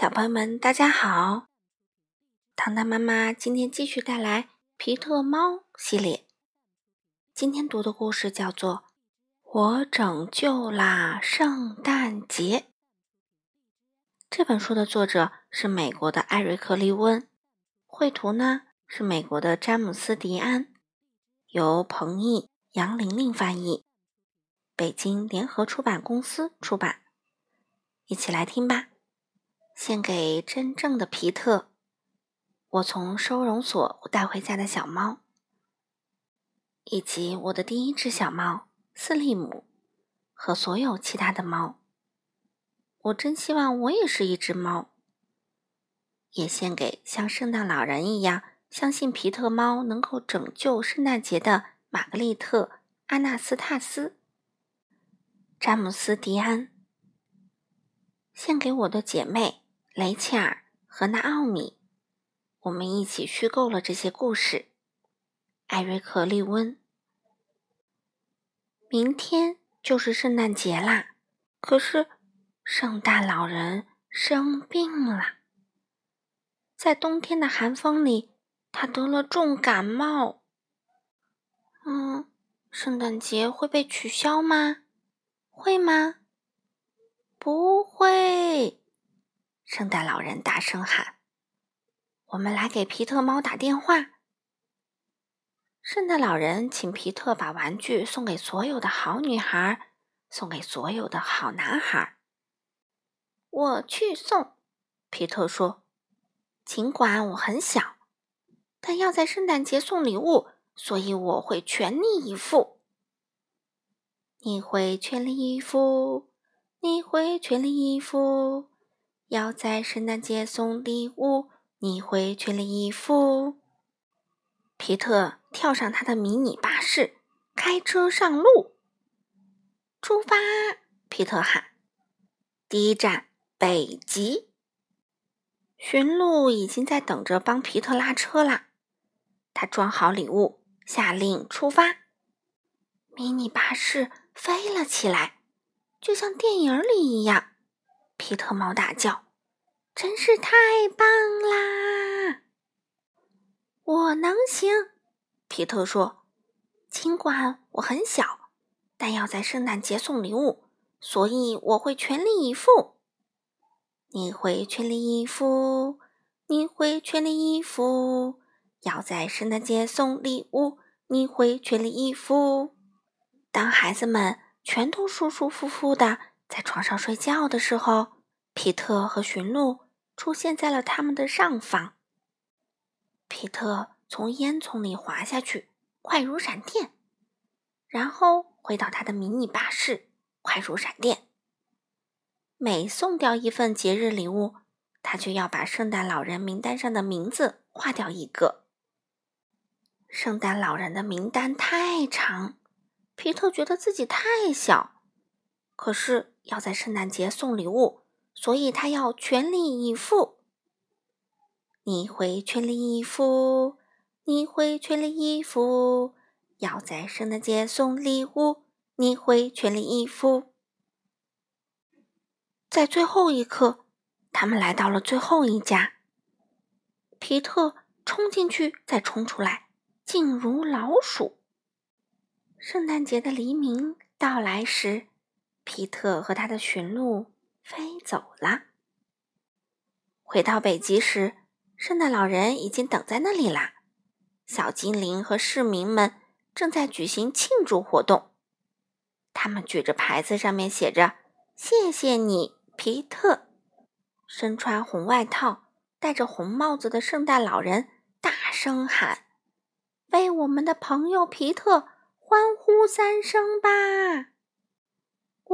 小朋友们，大家好！糖糖妈妈今天继续带来《皮特猫》系列。今天读的故事叫做《我拯救啦圣诞节》。这本书的作者是美国的艾瑞克·利温，绘图呢是美国的詹姆斯·迪安，由彭毅、杨玲玲翻译，北京联合出版公司出版。一起来听吧。献给真正的皮特，我从收容所带回家的小猫，以及我的第一只小猫斯利姆和所有其他的猫。我真希望我也是一只猫。也献给像圣诞老人一样相信皮特猫能够拯救圣诞节的玛格丽特·阿纳斯塔斯、詹姆斯·迪安。献给我的姐妹。雷切尔和纳奥米，我们一起虚构了这些故事。艾瑞克·利温，明天就是圣诞节啦！可是，圣诞老人生病了，在冬天的寒风里，他得了重感冒。嗯，圣诞节会被取消吗？会吗？不会。圣诞老人大声喊：“我们来给皮特猫打电话。”圣诞老人请皮特把玩具送给所有的好女孩，送给所有的好男孩。我去送，皮特说：“尽管我很小，但要在圣诞节送礼物，所以我会全力以赴。”你会全力以赴？你会全力以赴？要在圣诞节送礼物，你会全力以赴。皮特跳上他的迷你巴士，开车上路。出发！皮特喊。第一站北极。驯鹿已经在等着帮皮特拉车啦。他装好礼物，下令出发。迷你巴士飞了起来，就像电影里一样。皮特猫大叫：“真是太棒啦！”我能行，皮特说：“尽管我很小，但要在圣诞节送礼物，所以我会全力以赴。”你会全力以赴？你会全力以赴？要在圣诞节送礼物，你会全力以赴？当孩子们全都舒舒服服的。在床上睡觉的时候，皮特和驯鹿出现在了他们的上方。皮特从烟囱里滑下去，快如闪电，然后回到他的迷你巴士，快如闪电。每送掉一份节日礼物，他就要把圣诞老人名单上的名字划掉一个。圣诞老人的名单太长，皮特觉得自己太小。可是要在圣诞节送礼物，所以他要全力以赴。你会全力以赴？你会全力以赴？要在圣诞节送礼物，你会全力以赴？在最后一刻，他们来到了最后一家。皮特冲进去，再冲出来，静如老鼠。圣诞节的黎明到来时。皮特和他的驯鹿飞走了。回到北极时，圣诞老人已经等在那里啦。小精灵和市民们正在举行庆祝活动。他们举着牌子，上面写着“谢谢你，皮特”。身穿红外套、戴着红帽子的圣诞老人大声喊：“为我们的朋友皮特欢呼三声吧！”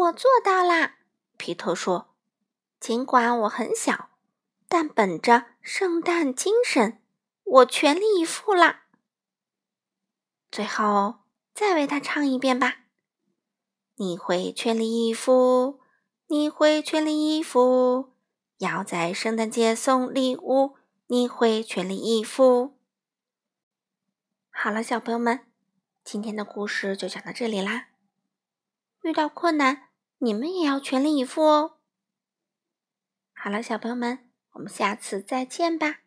我做到啦，皮特说。尽管我很小，但本着圣诞精神，我全力以赴啦。最后，再为他唱一遍吧。你会全力以赴，你会全力以赴，要在圣诞节送礼物，你会全力以赴。好了，小朋友们，今天的故事就讲到这里啦。遇到困难。你们也要全力以赴哦！好了，小朋友们，我们下次再见吧。